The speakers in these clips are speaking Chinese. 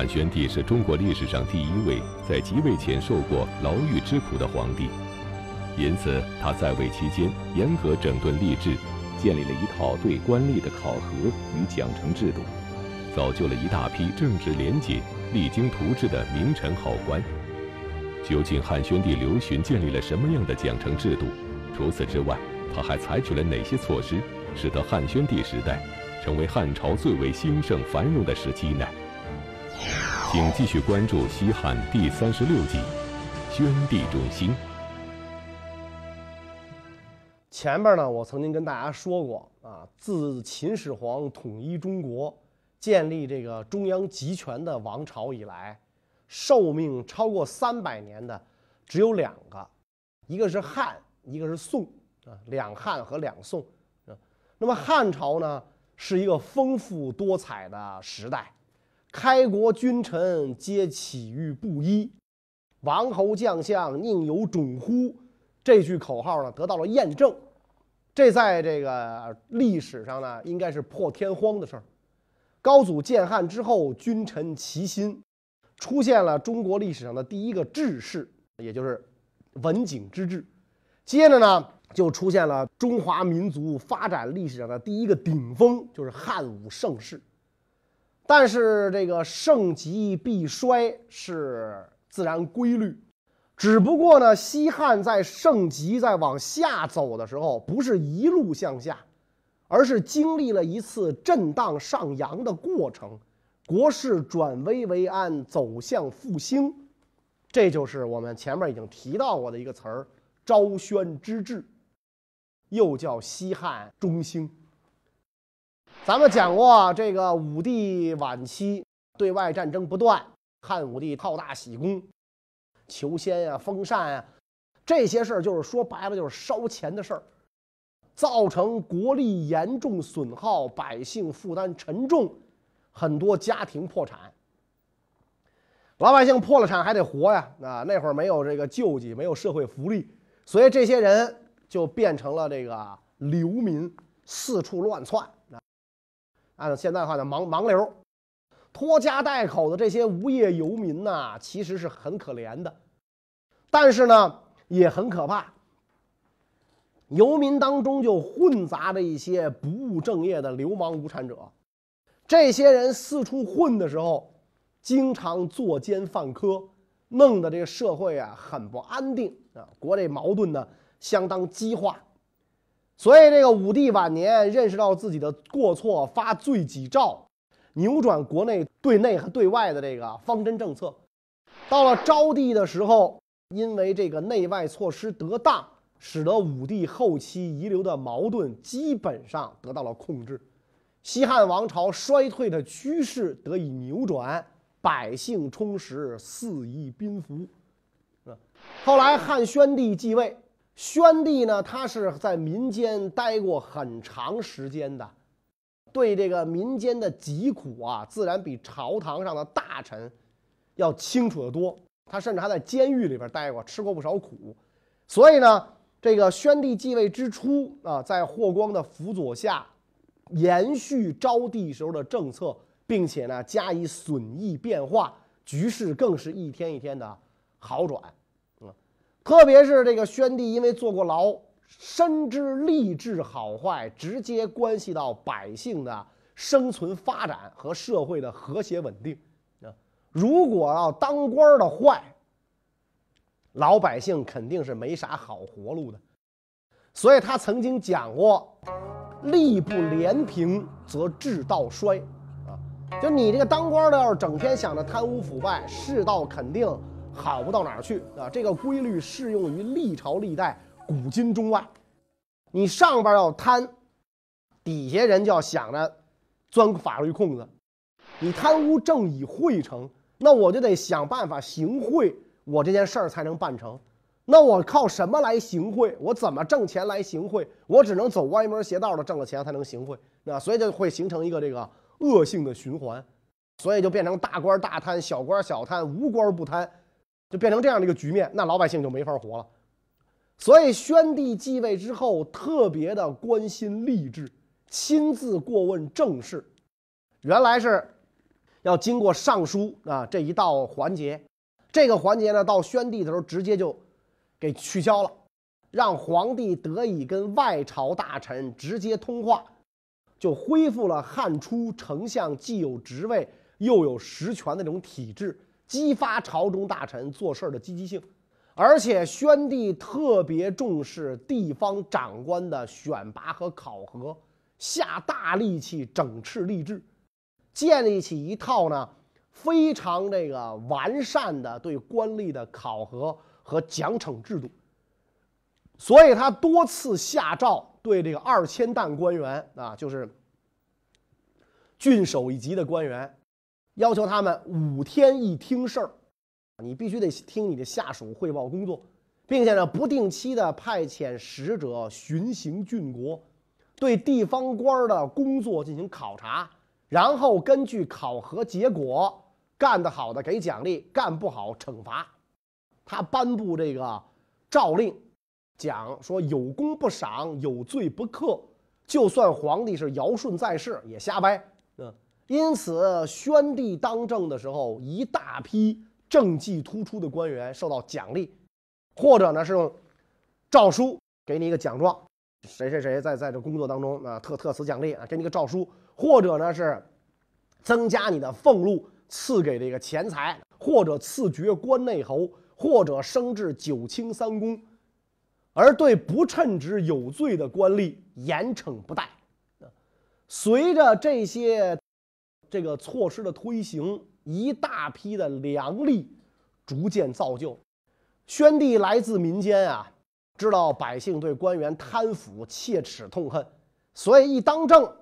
汉宣帝是中国历史上第一位在即位前受过牢狱之苦的皇帝，因此他在位期间严格整顿吏治，建立了一套对官吏的考核与奖惩制度，造就了一大批正直廉洁、励精图治的名臣好官。究竟汉宣帝刘询建立了什么样的奖惩制度？除此之外，他还采取了哪些措施，使得汉宣帝时代成为汉朝最为兴盛繁荣的时期呢？请继续关注西汉第三十六集《宣帝中兴》。前边呢，我曾经跟大家说过啊，自秦始皇统一中国、建立这个中央集权的王朝以来，寿命超过三百年的只有两个，一个是汉，一个是宋啊，两汉和两宋。那么汉朝呢，是一个丰富多彩的时代。开国君臣皆起于布衣，王侯将相宁有种乎？这句口号呢得到了验证，这在这个历史上呢应该是破天荒的事儿。高祖建汉之后，君臣齐心，出现了中国历史上的第一个治世，也就是文景之治。接着呢，就出现了中华民族发展历史上的第一个顶峰，就是汉武盛世。但是这个盛极必衰是自然规律，只不过呢，西汉在盛极在往下走的时候，不是一路向下，而是经历了一次震荡上扬的过程，国势转危为安，走向复兴，这就是我们前面已经提到过的一个词儿——昭宣之治，又叫西汉中兴。咱们讲过，这个武帝晚期对外战争不断，汉武帝好大喜功，求仙呀、封禅啊，这些事儿就是说白了就是烧钱的事儿，造成国力严重损耗，百姓负担沉重，很多家庭破产。老百姓破了产还得活呀，啊，那会儿没有这个救济，没有社会福利，所以这些人就变成了这个流民，四处乱窜。按照现在的话叫盲盲流，拖家带口的这些无业游民呐，其实是很可怜的，但是呢，也很可怕。游民当中就混杂着一些不务正业的流氓无产者，这些人四处混的时候，经常作奸犯科，弄得这个社会啊很不安定啊，国内矛盾呢相当激化。所以，这个武帝晚年认识到自己的过错，发罪己诏，扭转国内对内和对外的这个方针政策。到了昭帝的时候，因为这个内外措施得当，使得武帝后期遗留的矛盾基本上得到了控制，西汉王朝衰退的趋势得以扭转，百姓充实，四夷宾服。后来汉宣帝继位。宣帝呢，他是在民间待过很长时间的，对这个民间的疾苦啊，自然比朝堂上的大臣要清楚得多。他甚至还在监狱里边待过，吃过不少苦。所以呢，这个宣帝继位之初啊，在霍光的辅佐下，延续昭帝时候的政策，并且呢加以损益变化，局势更是一天一天的好转。特别是这个宣帝，因为坐过牢，深知吏治好坏直接关系到百姓的生存发展和社会的和谐稳定啊。如果要当官的坏，老百姓肯定是没啥好活路的。所以他曾经讲过：“吏不廉平，则治道衰。”啊，就你这个当官的，要是整天想着贪污腐败，世道肯定。好不到哪儿去啊！这个规律适用于历朝历代、古今中外。你上边要贪，底下人就要想着钻法律空子。你贪污正以贿成，那我就得想办法行贿，我这件事儿才能办成。那我靠什么来行贿？我怎么挣钱来行贿？我只能走歪门邪道的挣了钱才能行贿。那所以就会形成一个这个恶性的循环，所以就变成大官大贪，小官小贪，无官不贪。就变成这样的一个局面，那老百姓就没法活了。所以宣帝继位之后，特别的关心吏治，亲自过问政事。原来是要经过尚书啊这一道环节。这个环节呢，到宣帝的时候直接就给取消了，让皇帝得以跟外朝大臣直接通话，就恢复了汉初丞相既有职位又有实权的这种体制，激发朝中大臣做事的积极性。而且宣帝特别重视地方长官的选拔和考核，下大力气整治吏治，建立起一套呢非常这个完善的对官吏的考核和奖惩制度。所以他多次下诏对这个二千担官员啊，就是郡守一级的官员，要求他们五天一听事儿。你必须得听你的下属汇报工作，并且呢，不定期的派遣使者巡行郡国，对地方官的工作进行考察，然后根据考核结果，干得好的给奖励，干不好惩罚。他颁布这个诏令，讲说有功不赏，有罪不克，就算皇帝是尧舜在世也瞎掰。嗯，因此宣帝当政的时候，一大批。政绩突出的官员受到奖励，或者呢是用诏书给你一个奖状，谁谁谁在在这工作当中啊特特此奖励啊，给你个诏书，或者呢是增加你的俸禄，赐给这个钱财，或者赐爵关内侯，或者升至九卿三公，而对不称职有罪的官吏严惩不贷。随着这些这个措施的推行。一大批的良吏逐渐造就，宣帝来自民间啊，知道百姓对官员贪腐切齿痛恨，所以一当政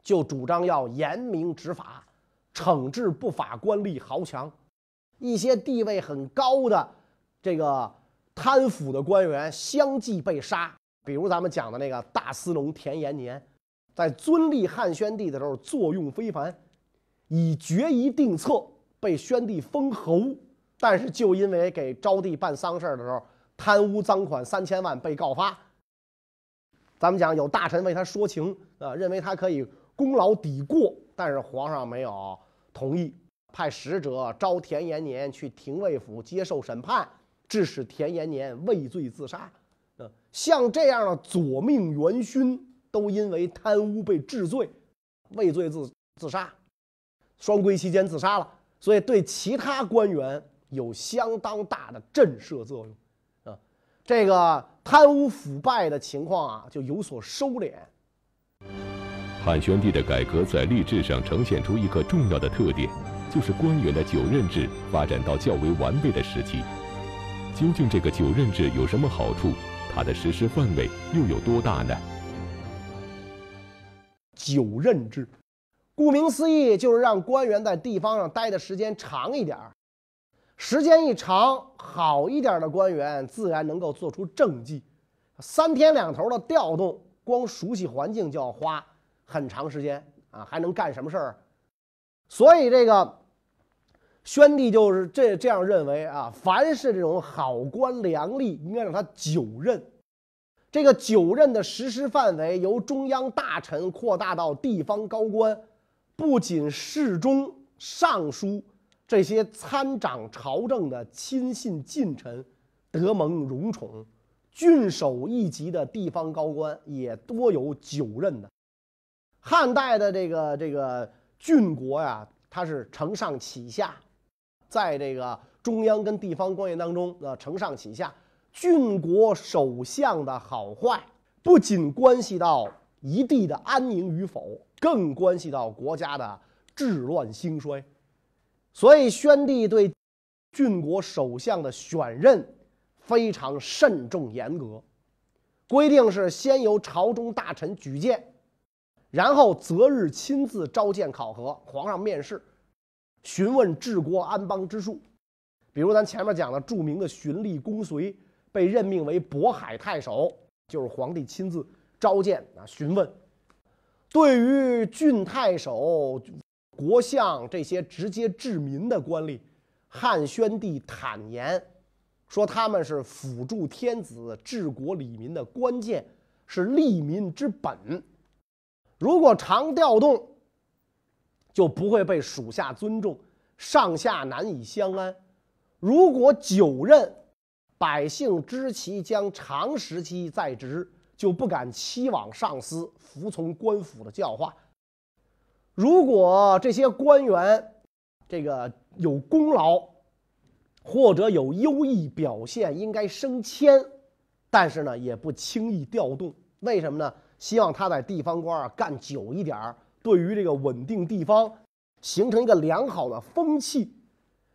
就主张要严明执法，惩治不法官吏豪强。一些地位很高的这个贪腐的官员相继被杀，比如咱们讲的那个大司农田延年，在尊立汉宣帝的时候作用非凡。以决一定策被宣帝封侯，但是就因为给昭帝办丧事的时候贪污赃款三千万被告发。咱们讲有大臣为他说情啊，认为他可以功劳抵过，但是皇上没有同意，派使者召田延年去廷尉府接受审判，致使田延年畏罪自杀。啊，像这样的左命元勋都因为贪污被治罪，畏罪自自杀。双规期间自杀了，所以对其他官员有相当大的震慑作用，啊，这个贪污腐败的情况啊就有所收敛。汉宣帝的改革在吏治上呈现出一个重要的特点，就是官员的九任制发展到较为完备的时期。究竟这个九任制有什么好处？它的实施范围又有多大呢？九任制。顾名思义，就是让官员在地方上待的时间长一点儿。时间一长，好一点的官员自然能够做出政绩。三天两头的调动，光熟悉环境就要花很长时间啊，还能干什么事儿？所以这个宣帝就是这这样认为啊，凡是这种好官良吏，应该让他久任。这个九任的实施范围由中央大臣扩大到地方高官。不仅侍中、尚书这些参掌朝政的亲信近臣得蒙荣宠，郡守一级的地方高官也多有九任的。汉代的这个这个郡国呀，它是承上启下，在这个中央跟地方官员当中，呃，承上启下，郡国首相的好坏不仅关系到一地的安宁与否。更关系到国家的治乱兴衰，所以宣帝对郡国首相的选任非常慎重严格，规定是先由朝中大臣举荐，然后择日亲自召见考核，皇上面试，询问治国安邦之术。比如咱前面讲的著名的循吏公随被任命为渤海太守，就是皇帝亲自召见啊询问。对于郡太守、国相这些直接治民的官吏，汉宣帝坦言说他们是辅助天子治国理民的关键，是利民之本。如果常调动，就不会被属下尊重，上下难以相安。如果久任，百姓知其将长时期在职，就不敢期望上司服从官府的教化。如果这些官员这个有功劳，或者有优异表现，应该升迁，但是呢，也不轻易调动。为什么呢？希望他在地方官啊干久一点儿，对于这个稳定地方、形成一个良好的风气，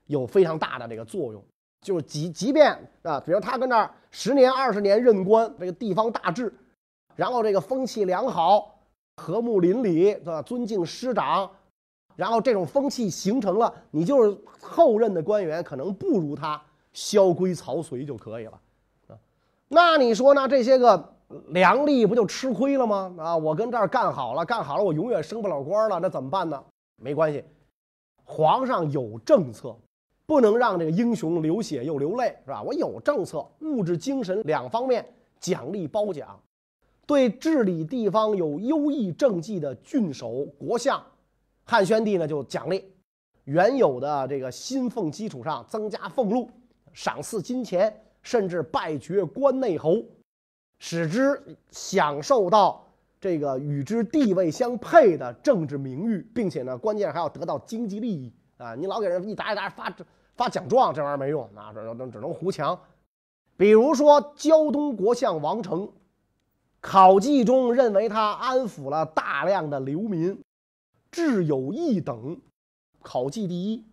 有非常大的这个作用。就是即即便啊，比如他跟那儿十年、二十年任官，这个地方大治，然后这个风气良好、和睦邻里，对吧？尊敬师长，然后这种风气形成了，你就是后任的官员，可能不如他萧规曹随就可以了啊。那你说呢？这些个。良吏不就吃亏了吗？啊，我跟这儿干好了，干好了，我永远升不了官了，那怎么办呢？没关系，皇上有政策，不能让这个英雄流血又流泪，是吧？我有政策，物质、精神两方面奖励褒奖，对治理地方有优异政绩的郡守、国相，汉宣帝呢就奖励，原有的这个薪俸基础上增加俸禄，赏赐金钱，甚至拜爵关内侯。使之享受到这个与之地位相配的政治名誉，并且呢，关键还要得到经济利益啊！你老给人一沓一沓发这发奖状，这玩意儿没用，那只能只能胡强。比如说胶东国相王成，考绩中认为他安抚了大量的流民，智有义等，考绩第一，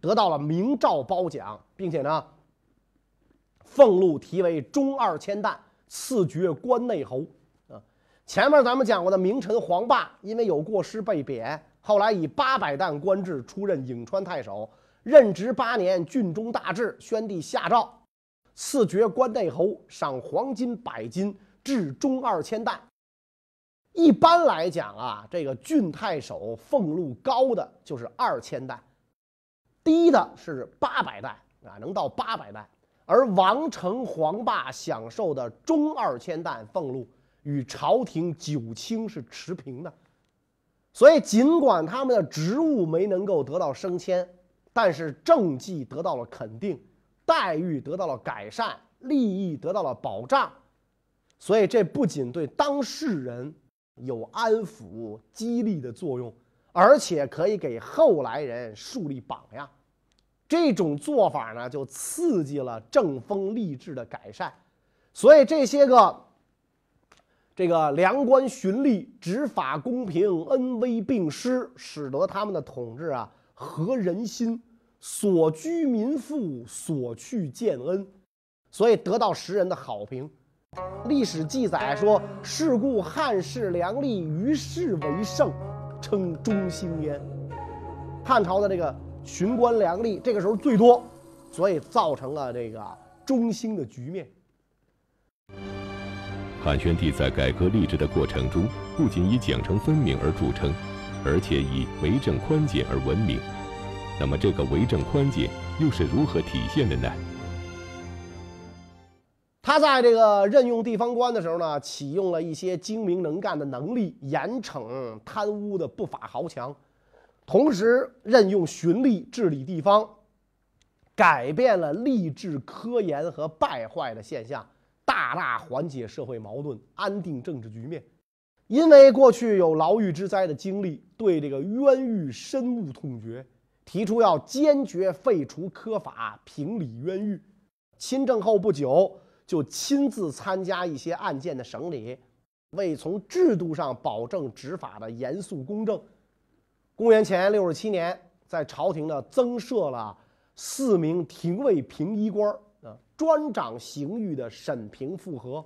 得到了明诏褒奖，并且呢，俸禄提为中二千担。赐爵关内侯，啊，前面咱们讲过的名臣黄霸，因为有过失被贬，后来以八百担官制出任颍川太守，任职八年，郡中大治。宣帝下诏，赐爵关内侯，赏黄金百斤，至中二千担。一般来讲啊，这个郡太守俸禄高的就是二千担，低的是八百担啊，能到八百担。而王成、黄霸享受的中二千担俸禄，与朝廷九卿是持平的。所以，尽管他们的职务没能够得到升迁，但是政绩得到了肯定，待遇得到了改善，利益得到了保障。所以，这不仅对当事人有安抚、激励的作用，而且可以给后来人树立榜样。这种做法呢，就刺激了政风吏治的改善，所以这些个这个良官循吏执法公平，恩威并施，使得他们的统治啊合人心，所居民富，所去见恩，所以得到时人的好评。历史记载说：“是故汉室良吏于世为盛，称中兴焉。”汉朝的这个。巡官良吏这个时候最多，所以造成了这个中兴的局面。汉宣帝在改革吏治的过程中，不仅以奖惩分明而著称，而且以为政宽简而闻名。那么，这个为政宽简又是如何体现的呢？他在这个任用地方官的时候呢，启用了一些精明能干的能力，严惩贪污的不法豪强。同时任用循吏治理地方，改变了吏治科研和败坏的现象，大大缓解社会矛盾，安定政治局面。因为过去有牢狱之灾的经历，对这个冤狱深恶痛绝，提出要坚决废除科法，平理冤狱。亲政后不久，就亲自参加一些案件的审理，为从制度上保证执法的严肃公正。公元前六十七年，在朝廷呢增设了四名廷尉评议官啊，专掌刑狱的审评复核，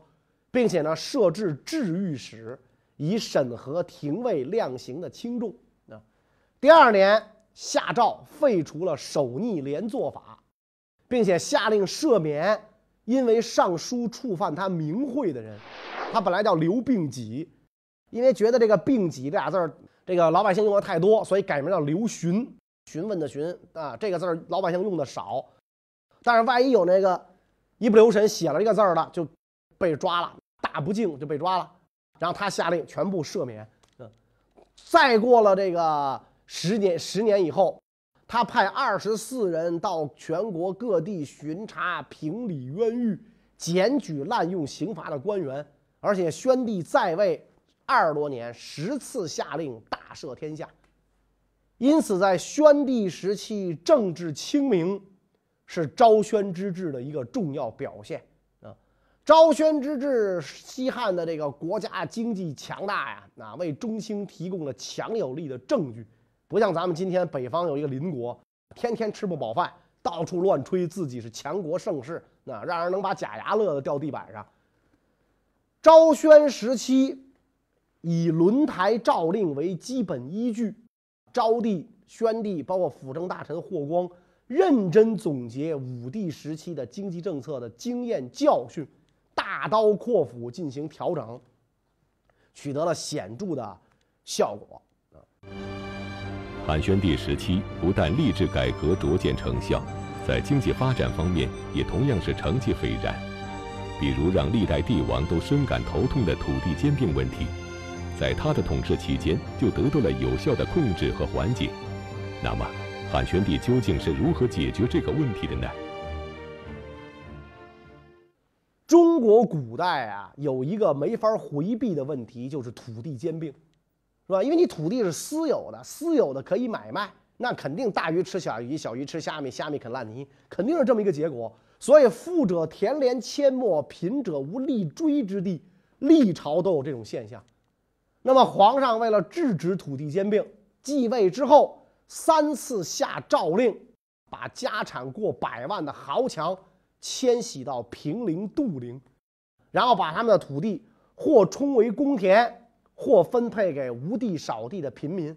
并且呢设置治狱使，以审核廷尉量刑的轻重啊。第二年下诏废除了守逆连坐法，并且下令赦免因为上书触犯他名讳的人，他本来叫刘病己，因为觉得这个病己这俩字儿。这个老百姓用的太多，所以改名叫刘询，询问的询啊，这个字儿老百姓用的少，但是万一有那个一不留神写了这个字儿的，就被抓了，大不敬就被抓了。然后他下令全部赦免。嗯，再过了这个十年十年以后，他派二十四人到全国各地巡查、评理冤狱、检举滥用刑罚的官员，而且宣帝在位二十多年，十次下令大赦天下。因此，在宣帝时期，政治清明是昭宣之治的一个重要表现。昭宣之治，西汉的这个国家经济强大呀，那，为中兴提供了强有力的证据。不像咱们今天北方有一个邻国，天天吃不饱饭，到处乱吹自己是强国盛世，那让人能把假牙乐得掉地板上。昭宣时期，以轮台诏令为基本依据。昭帝、宣帝，包括辅政大臣霍光，认真总结武帝时期的经济政策的经验教训，大刀阔斧进行调整，取得了显著的效果。汉宣帝时期不但吏治改革逐渐成效，在经济发展方面也同样是成绩斐然。比如让历代帝王都深感头痛的土地兼并问题。在他的统治期间，就得到了有效的控制和缓解。那么，汉宣帝究竟是如何解决这个问题的呢？中国古代啊，有一个没法回避的问题，就是土地兼并，是吧？因为你土地是私有的，私有的可以买卖，那肯定大鱼吃小鱼，小鱼吃虾米，虾米啃烂泥，肯定是这么一个结果。所以，富者田连阡陌，贫者无立锥之地，历朝都有这种现象。那么，皇上为了制止土地兼并，继位之后三次下诏令，把家产过百万的豪强迁徙到平陵、杜陵，然后把他们的土地或充为公田，或分配给无地少地的平民，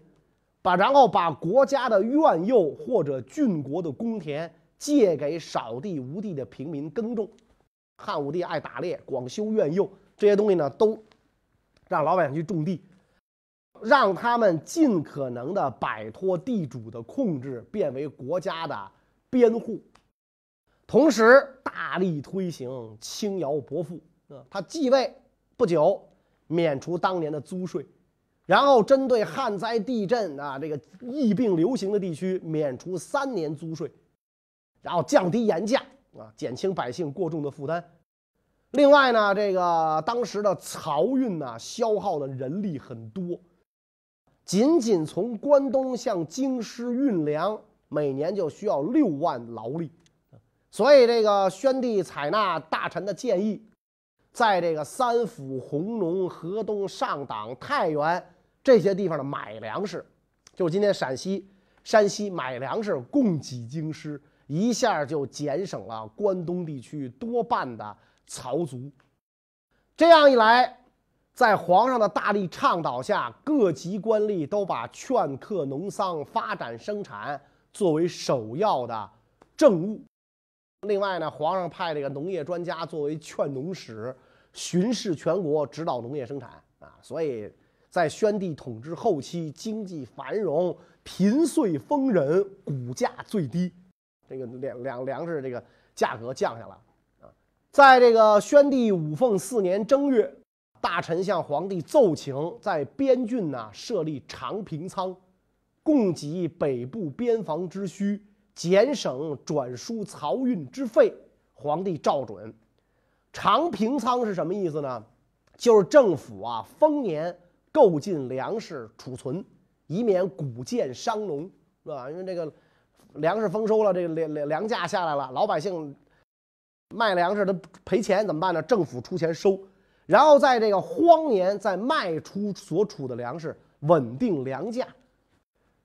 把然后把国家的苑囿或者郡国的公田借给少地无地的平民耕种。汉武帝爱打猎，广修苑囿，这些东西呢都。让老百姓去种地，让他们尽可能的摆脱地主的控制，变为国家的边户。同时，大力推行轻徭薄赋。啊，他继位不久，免除当年的租税，然后针对旱灾、地震啊这个疫病流行的地区，免除三年租税，然后降低盐价啊，减轻百姓过重的负担。另外呢，这个当时的漕运呢，消耗的人力很多，仅仅从关东向京师运粮，每年就需要六万劳力。所以，这个宣帝采纳大臣的建议，在这个三府、弘农、河东、上党、太原这些地方的买粮食，就是今天陕西、山西买粮食供给京师，一下就减省了关东地区多半的。曹族，这样一来，在皇上的大力倡导下，各级官吏都把劝课农桑、发展生产作为首要的政务。另外呢，皇上派这个农业专家作为劝农使，巡视全国，指导农业生产啊。所以在宣帝统治后期，经济繁荣，贫岁丰忍，谷价最低，这个粮粮粮食这个价格降下来啊。在这个宣帝五凤四年正月，大臣向皇帝奏请，在边郡呢设立长平仓，供给北部边防之需，减省转输漕运之费。皇帝照准。长平仓是什么意思呢？就是政府啊丰年购进粮食储存，以免谷贱伤农，是吧？因为这个粮食丰收了，这个粮粮粮价下来了，老百姓。卖粮食的赔钱怎么办呢？政府出钱收，然后在这个荒年再卖出所储的粮食，稳定粮价。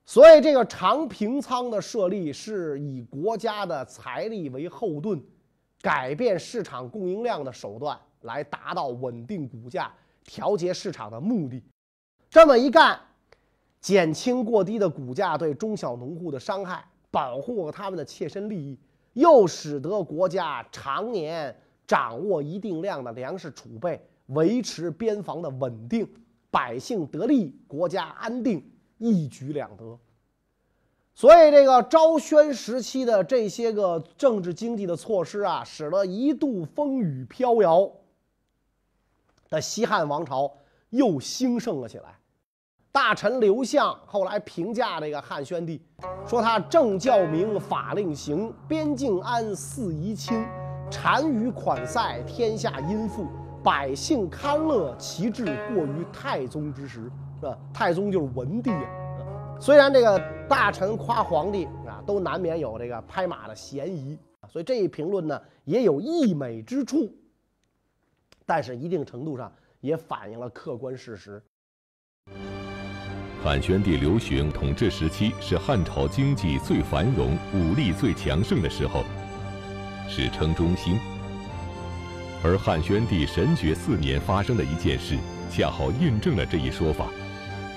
所以这个长平仓的设立是以国家的财力为后盾，改变市场供应量的手段，来达到稳定股价、调节市场的目的。这么一干，减轻过低的股价对中小农户的伤害，保护他们的切身利益。又使得国家常年掌握一定量的粮食储备，维持边防的稳定，百姓得利，国家安定，一举两得。所以，这个昭宣时期的这些个政治经济的措施啊，使得一度风雨飘摇的西汉王朝又兴盛了起来。大臣刘向后来评价这个汉宣帝，说他政教明，法令行，边境安，四夷清，单于款塞，天下殷富，百姓堪乐，其志过于太宗之时，是吧？太宗就是文帝啊。虽然这个大臣夸皇帝啊，都难免有这个拍马的嫌疑，所以这一评论呢也有溢美之处，但是一定程度上也反映了客观事实。汉宣帝刘询统治时期是汉朝经济最繁荣、武力最强盛的时候，史称中兴。而汉宣帝神爵四年发生的一件事，恰好印证了这一说法。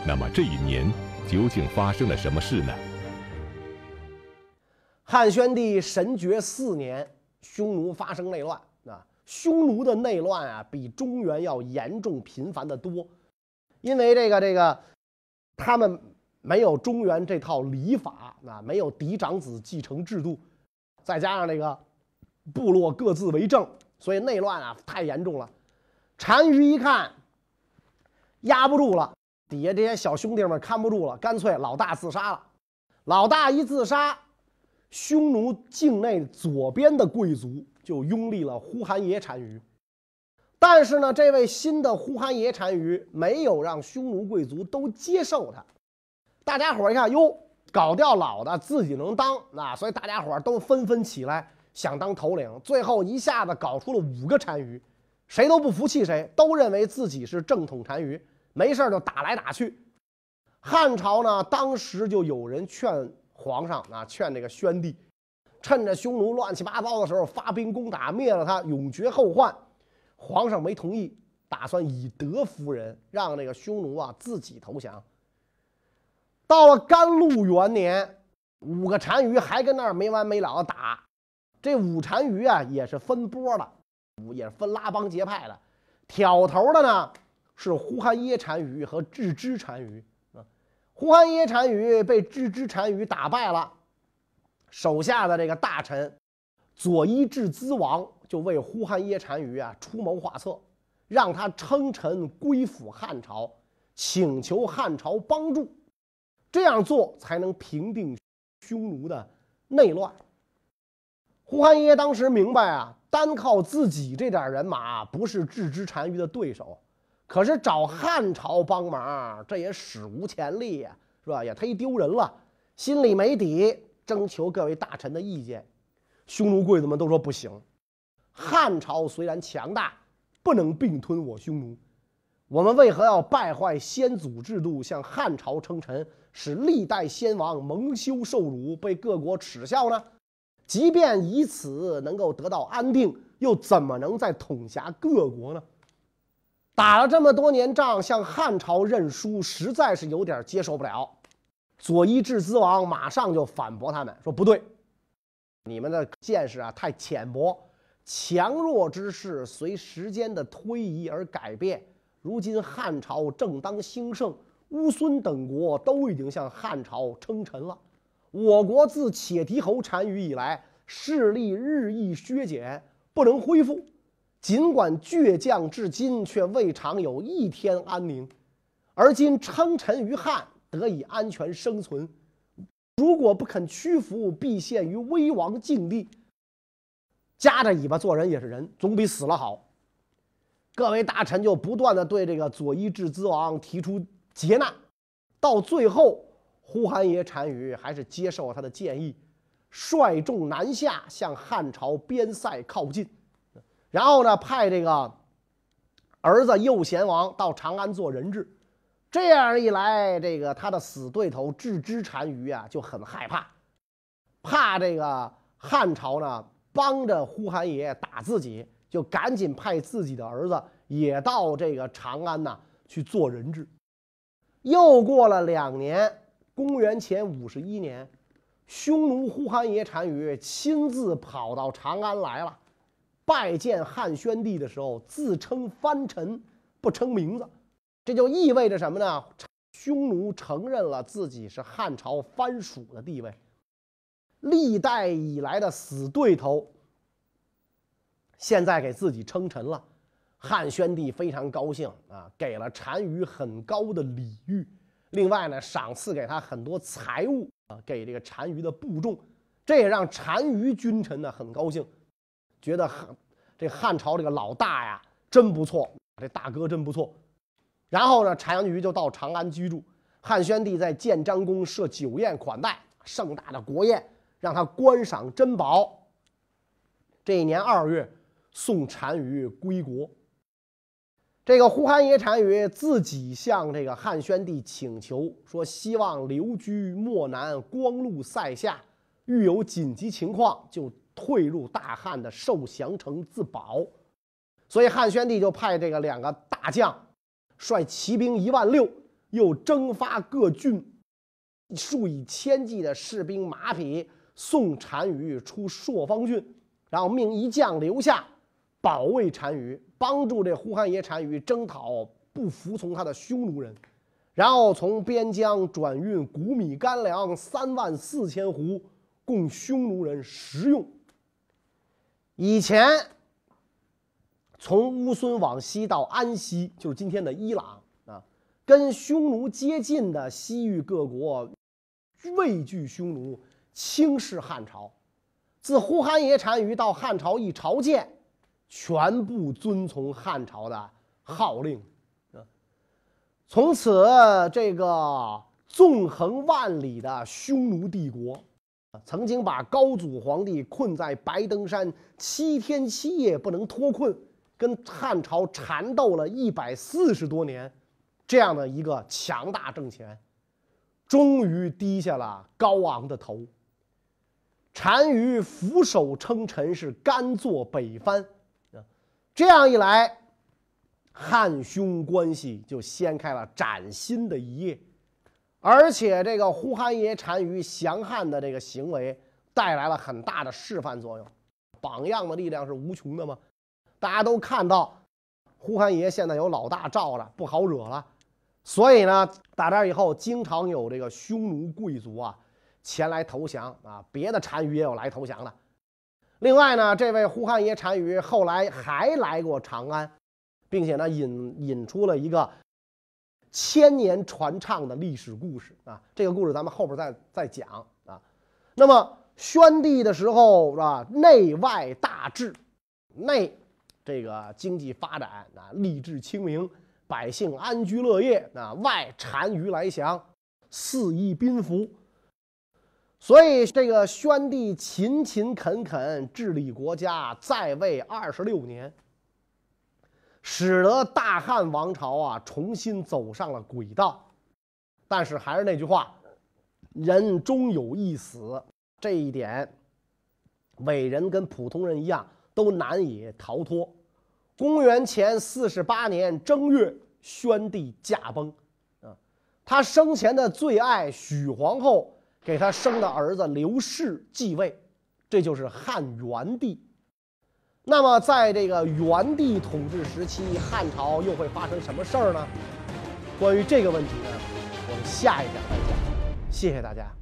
那么这一年究竟发生了什么事呢？汉宣帝神爵四年，匈奴发生内乱啊！匈奴的内乱啊，比中原要严重频繁的多，因为这个这个。他们没有中原这套礼法啊，没有嫡长子继承制度，再加上这个部落各自为政，所以内乱啊太严重了。单于一看压不住了，底下这些小兄弟们看不住了，干脆老大自杀了。老大一自杀，匈奴境内左边的贵族就拥立了呼韩邪单于。但是呢，这位新的呼韩邪单于没有让匈奴贵族都接受他。大家伙一看，哟，搞掉老的自己能当，那所以大家伙都纷纷起来想当头领。最后一下子搞出了五个单于，谁都不服气谁，都认为自己是正统单于，没事就打来打去。汉朝呢，当时就有人劝皇上啊，劝这个宣帝，趁着匈奴乱七八糟的时候发兵攻打，灭了他，永绝后患。皇上没同意，打算以德服人，让那个匈奴啊自己投降。到了甘露元年，五个单于还跟那儿没完没了的打。这五单于啊也是分波的，也是分拉帮结派的。挑头的呢是呼韩邪单于和郅支单于啊。呼韩邪单于被郅支单于打败了，手下的这个大臣左伊稚兹王。就为呼韩邪单于啊出谋划策，让他称臣归附汉朝，请求汉朝帮助，这样做才能平定匈奴的内乱。呼韩邪当时明白啊，单靠自己这点人马不是郅支单于的对手，可是找汉朝帮忙，这也史无前例呀，是吧？也忒丢人了，心里没底，征求各位大臣的意见。匈奴贵族们都说不行。汉朝虽然强大，不能并吞我匈奴。我们为何要败坏先祖制度，向汉朝称臣，使历代先王蒙羞受辱，被各国耻笑呢？即便以此能够得到安定，又怎么能再统辖各国呢？打了这么多年仗，向汉朝认输，实在是有点接受不了。左伊稚兹王马上就反驳他们说：“不对，你们的见识啊太浅薄。”强弱之势随时间的推移而改变。如今汉朝正当兴盛，乌孙等国都已经向汉朝称臣了。我国自且提侯单于以来，势力日益削减，不能恢复。尽管倔强至今，却未尝有一天安宁。而今称臣于汉，得以安全生存。如果不肯屈服，必陷于危亡境地。夹着尾巴做人也是人，总比死了好。各位大臣就不断的对这个左伊稚兹王提出劫难，到最后，呼韩邪单于还是接受了他的建议，率众南下，向汉朝边塞靠近。然后呢，派这个儿子右贤王到长安做人质。这样一来，这个他的死对头郅支单于啊就很害怕，怕这个汉朝呢。帮着呼韩邪打自己，就赶紧派自己的儿子也到这个长安呐去做人质。又过了两年，公元前五十一年，匈奴呼韩邪单于亲自跑到长安来了，拜见汉宣帝的时候，自称藩臣，不称名字，这就意味着什么呢？匈奴承认了自己是汉朝藩属的地位。历代以来的死对头，现在给自己称臣了。汉宣帝非常高兴啊，给了单于很高的礼遇，另外呢，赏赐给他很多财物啊，给这个单于的部众，这也让单于君臣呢很高兴，觉得汉这汉朝这个老大呀真不错，这大哥真不错。然后呢，单于就到长安居住，汉宣帝在建章宫设酒宴款待，盛大的国宴，让他观赏珍宝。这一年二月，送单于归国。这个呼韩邪单于自己向这个汉宣帝请求说，希望留居漠南光禄塞下，遇有紧急情况就退入大汉的受降城自保。所以汉宣帝就派这个两个大将，率骑兵一万六，又征发各郡数以千计的士兵马匹，送单于出朔方郡，然后命一将留下。保卫单于，帮助这呼韩邪单于征讨不服从他的匈奴人，然后从边疆转运谷米干粮三万四千斛，供匈奴人食用。以前从乌孙往西到安西，就是今天的伊朗啊，跟匈奴接近的西域各国畏惧匈奴，轻视汉朝。自呼韩邪单于到汉朝一朝见。全部遵从汉朝的号令，啊！从此这个纵横万里的匈奴帝国，曾经把高祖皇帝困在白登山七天七夜不能脱困，跟汉朝缠斗了一百四十多年，这样的一个强大政权，终于低下了高昂的头。单于俯首称臣，是甘做北藩。这样一来，汉匈关系就掀开了崭新的一页，而且这个呼韩邪单于降汉的这个行为带来了很大的示范作用，榜样的力量是无穷的嘛。大家都看到，呼韩邪现在有老大罩着，不好惹了，所以呢，打这以后经常有这个匈奴贵族啊前来投降啊，别的单于也有来投降的。另外呢，这位呼韩邪单于后来还来过长安，并且呢引引出了一个千年传唱的历史故事啊。这个故事咱们后边再再讲啊。那么宣帝的时候是吧，内外大治，内这个经济发展啊，吏治清明，百姓安居乐业啊；外单于来降，四夷宾服。所以，这个宣帝勤勤恳恳治理国家，在位二十六年，使得大汉王朝啊重新走上了轨道。但是，还是那句话，人终有一死，这一点，伟人跟普通人一样，都难以逃脱。公元前四十八年正月，宣帝驾崩，啊，他生前的最爱许皇后。给他生的儿子刘氏继位，这就是汉元帝。那么，在这个元帝统治时期，汉朝又会发生什么事儿呢？关于这个问题呢，我们下一讲再讲。谢谢大家。